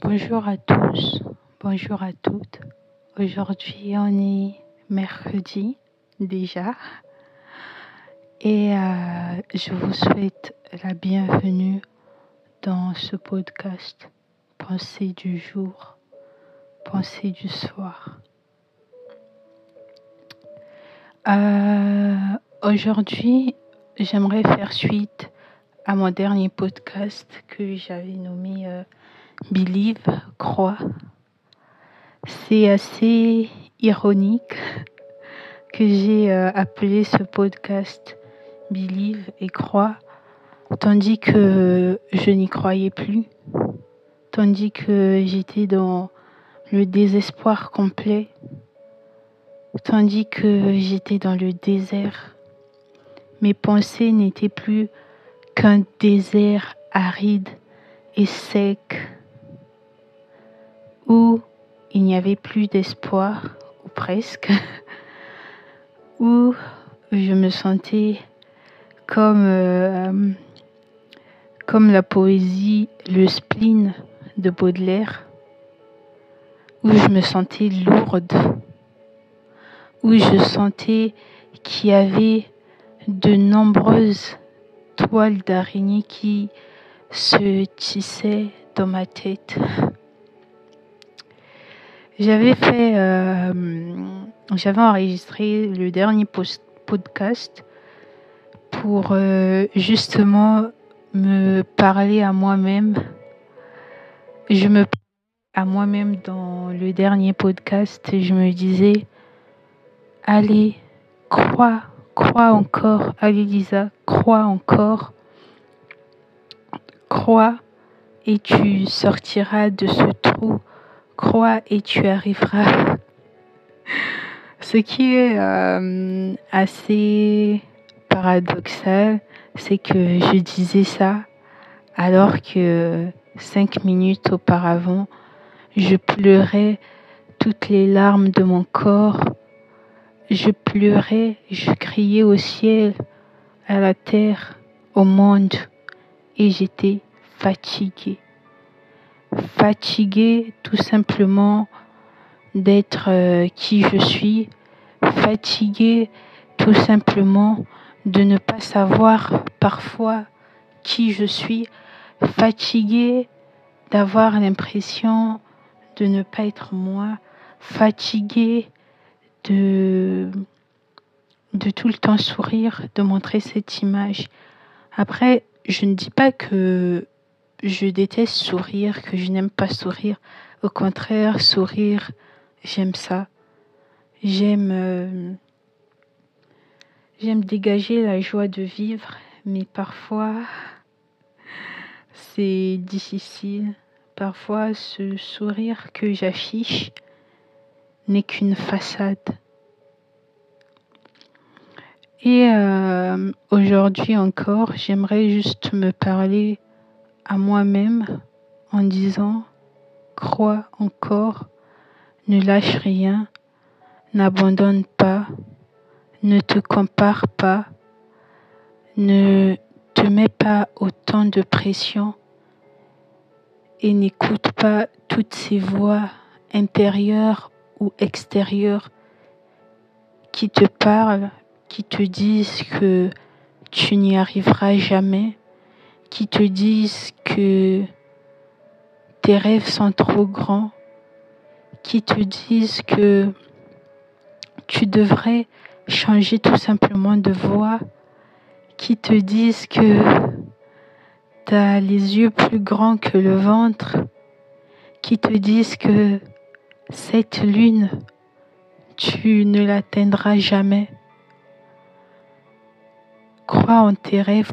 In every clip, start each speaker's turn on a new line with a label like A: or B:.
A: Bonjour à tous, bonjour à toutes. Aujourd'hui, on est mercredi déjà et euh, je vous souhaite la bienvenue dans ce podcast Pensée du jour, Pensée du soir. Euh, aujourd'hui, j'aimerais faire suite à mon dernier podcast que j'avais nommé euh, Believe, crois. C'est assez ironique que j'ai euh, appelé ce podcast Believe et crois, tandis que je n'y croyais plus, tandis que j'étais dans le désespoir complet, tandis que j'étais dans le désert. Mes pensées n'étaient plus qu'un désert aride et sec où il n'y avait plus d'espoir, ou presque, où je me sentais comme, euh, comme la poésie, le spleen de Baudelaire, où je me sentais lourde, où je sentais qu'il y avait de nombreuses toiles d'araignée qui se tissaient dans ma tête. J'avais fait, euh, j'avais enregistré le dernier podcast pour euh, justement me parler à moi-même. Je me à moi-même dans le dernier podcast, je me disais, allez, crois, crois encore, allez Lisa, crois encore, crois et tu sortiras de ce trou crois et tu arriveras. Ce qui est euh, assez paradoxal, c'est que je disais ça alors que cinq minutes auparavant, je pleurais toutes les larmes de mon corps. Je pleurais, je criais au ciel, à la terre, au monde, et j'étais fatiguée fatiguée tout simplement d'être euh, qui je suis, fatiguée tout simplement de ne pas savoir parfois qui je suis, fatiguée d'avoir l'impression de ne pas être moi, fatiguée de de tout le temps sourire, de montrer cette image. Après, je ne dis pas que je déteste sourire, que je n'aime pas sourire. Au contraire, sourire, j'aime ça. J'aime euh, j'aime dégager la joie de vivre, mais parfois c'est difficile. Parfois ce sourire que j'affiche n'est qu'une façade. Et euh, aujourd'hui encore, j'aimerais juste me parler à moi-même en disant crois encore, ne lâche rien, n'abandonne pas, ne te compare pas, ne te mets pas autant de pression et n'écoute pas toutes ces voix intérieures ou extérieures qui te parlent, qui te disent que tu n'y arriveras jamais, qui te disent que tes rêves sont trop grands, qui te disent que tu devrais changer tout simplement de voix, qui te disent que tu as les yeux plus grands que le ventre, qui te disent que cette lune, tu ne l'atteindras jamais. Crois en tes rêves.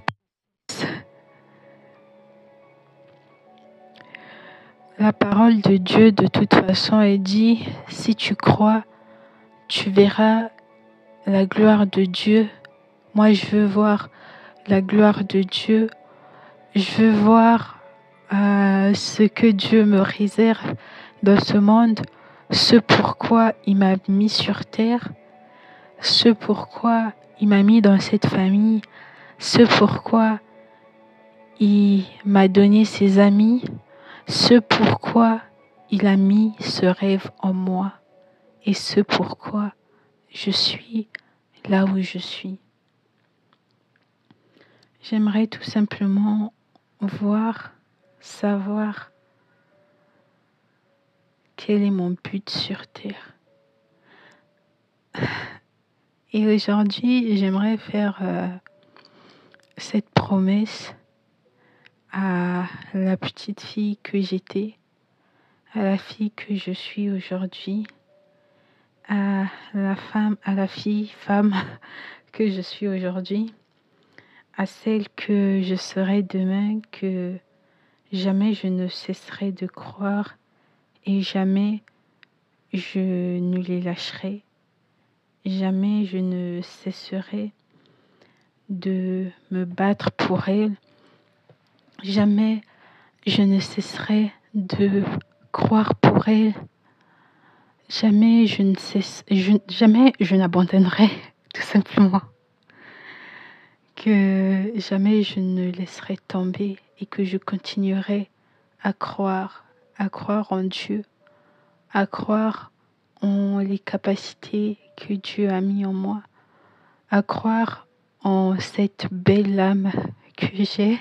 A: La parole de Dieu, de toute façon, est dit, si tu crois, tu verras la gloire de Dieu. Moi, je veux voir la gloire de Dieu. Je veux voir euh, ce que Dieu me réserve dans ce monde, ce pourquoi il m'a mis sur terre, ce pourquoi il m'a mis dans cette famille, ce pourquoi il m'a donné ses amis, ce pourquoi il a mis ce rêve en moi et ce pourquoi je suis là où je suis. J'aimerais tout simplement voir, savoir quel est mon but sur Terre. Et aujourd'hui, j'aimerais faire euh, cette promesse à la petite fille que j'étais, à la fille que je suis aujourd'hui, à la femme, à la fille, femme que je suis aujourd'hui, à celle que je serai demain, que jamais je ne cesserai de croire et jamais je ne les lâcherai, jamais je ne cesserai de me battre pour elles, jamais je ne cesserai de croire pour elles, jamais je ne cesse, jamais je n'abandonnerai tout simplement, que jamais je ne laisserai tomber et que je continuerai à croire à croire en Dieu, à croire en les capacités que Dieu a mis en moi, à croire en cette belle âme que j'ai,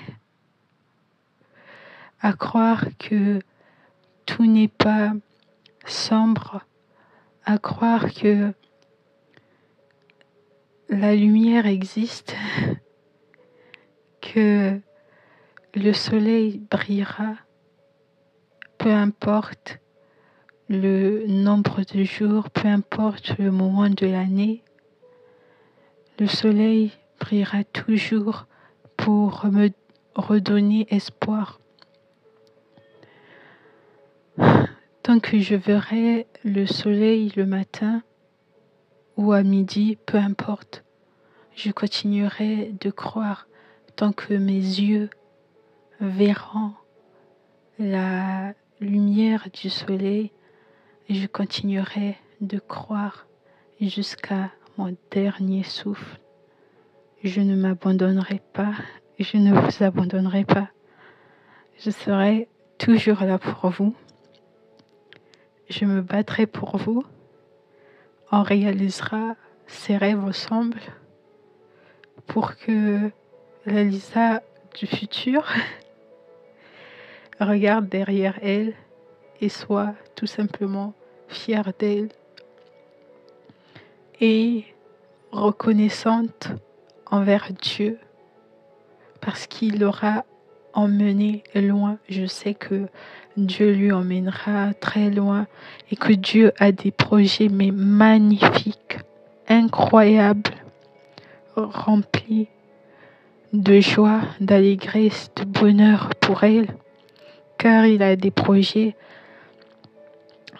A: à croire que tout n'est pas sombre, à croire que la lumière existe, que le soleil brillera peu importe le nombre de jours, peu importe le moment de l'année, le soleil brillera toujours pour me redonner espoir. Tant que je verrai le soleil le matin ou à midi, peu importe, je continuerai de croire tant que mes yeux verront la lumière du soleil, je continuerai de croire jusqu'à mon dernier souffle. Je ne m'abandonnerai pas, je ne vous abandonnerai pas. Je serai toujours là pour vous. Je me battrai pour vous. On réalisera ces rêves ensemble pour que la Lisa du futur regarde derrière elle et soit tout simplement fière d'elle et reconnaissante envers Dieu parce qu'il l'aura emmené loin. Je sais que Dieu lui emmènera très loin et que Dieu a des projets mais magnifiques, incroyables, remplis de joie, d'allégresse, de bonheur pour elle car il a des projets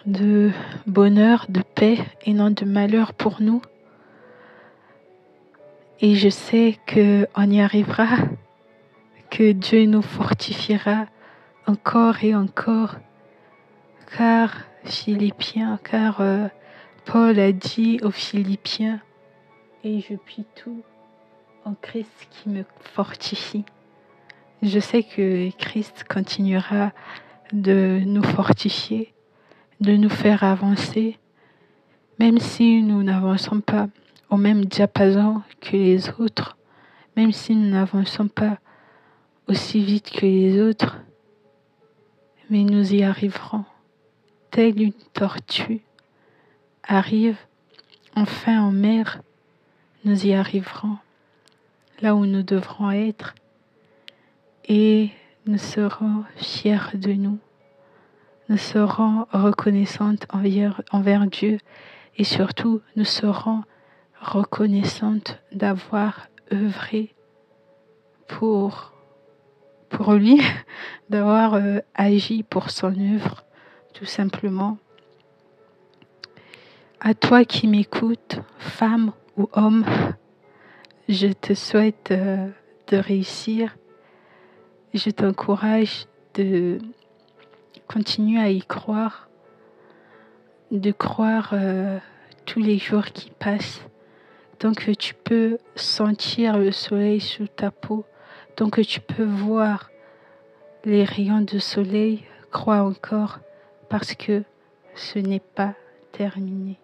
A: de bonheur, de paix et non de malheur pour nous. Et je sais qu'on y arrivera, que Dieu nous fortifiera encore et encore, car Philippiens, car euh, Paul a dit aux Philippiens, et je puis tout en Christ qui me fortifie. Je sais que Christ continuera de nous fortifier, de nous faire avancer, même si nous n'avançons pas au même diapason que les autres, même si nous n'avançons pas aussi vite que les autres, mais nous y arriverons. Telle une tortue arrive enfin en mer, nous y arriverons, là où nous devrons être et nous serons fiers de nous. Nous serons reconnaissantes envers, Dieu et surtout nous serons reconnaissantes d'avoir œuvré pour, pour lui, d'avoir euh, agi pour son œuvre, tout simplement. À toi qui m'écoutes, femme ou homme, je te souhaite euh, de réussir je t'encourage de continuer à y croire, de croire euh, tous les jours qui passent, tant que tu peux sentir le soleil sous ta peau, donc tu peux voir les rayons de soleil, crois encore parce que ce n'est pas terminé.